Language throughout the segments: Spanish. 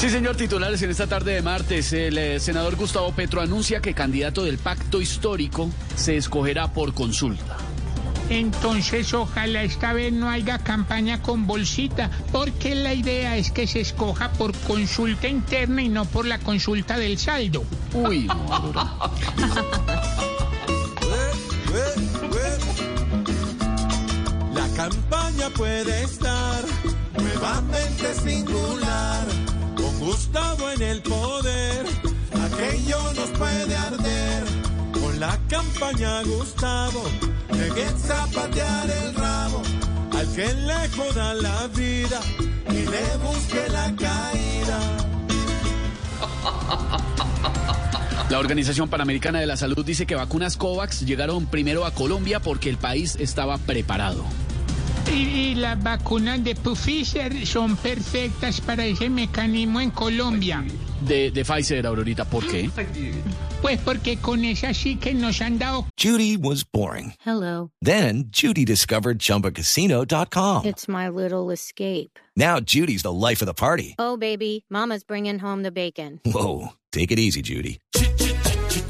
Sí, señor, titulares en esta tarde de martes. El eh, senador Gustavo Petro anuncia que candidato del pacto histórico se escogerá por consulta. Entonces ojalá esta vez no haya campaña con bolsita, porque la idea es que se escoja por consulta interna y no por la consulta del saldo. Uy, no. La campaña puede estar singular. Con Gustavo en el poder, aquello nos puede arder. Con la campaña Gustavo, de zapatear el rabo. Al que le joda la vida y le busque la caída. La Organización Panamericana de la Salud dice que vacunas COVAX llegaron primero a Colombia porque el país estaba preparado. Y, y las vacunas de Pfizer son perfectas para ese mecanismo en Colombia. De, de Pfizer, Aurorita, ¿por qué? Pues porque con esas sí que nos han dado Judy was boring. Hello. Then Judy discovered ChumbaCasino.com. It's my little escape. Now Judy's the life of the party. Oh, baby, Mama's bringing home the bacon. Whoa, take it easy, Judy.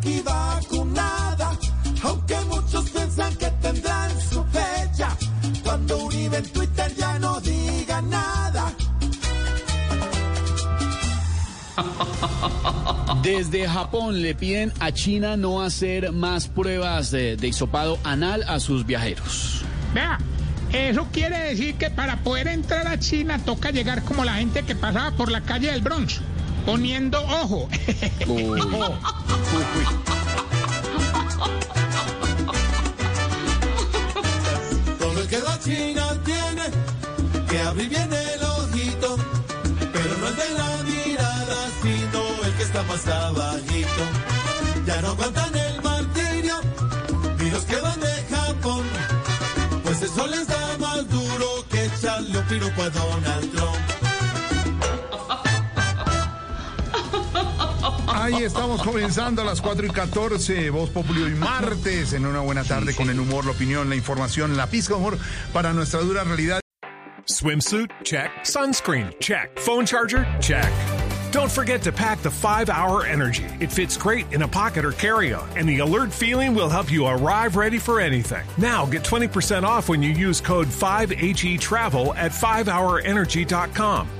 aquí vacunada. Aunque muchos piensan que tendrán su fecha, cuando Uribe en Twitter ya no diga nada. Desde Japón le piden a China no hacer más pruebas de, de hisopado anal a sus viajeros. Vea, eso quiere decir que para poder entrar a China toca llegar como la gente que pasaba por la calle del Bronx, poniendo ojo. Uy. Uy. Todo el que va a China tiene que abrir bien el ojito, pero no el de la mirada, sino el que está más abajito. Ya no aguantan el martirio, ni los que van de Japón, pues eso les da más duro que echarle un piropo a Donald Trump. Ahí estamos comenzando a las 4 y 14, Voz Populi hoy martes, en una buena tarde con el humor, la opinión, la información, la pizca de humor para nuestra dura realidad. Swimsuit? Check. Sunscreen? Check. Phone charger? Check. Don't forget to pack the 5 Hour Energy. It fits great in a pocket or carry on, and the alert feeling will help you arrive ready for anything. Now get 20% off when you use code 5HE Travel at 5hourenergy.com.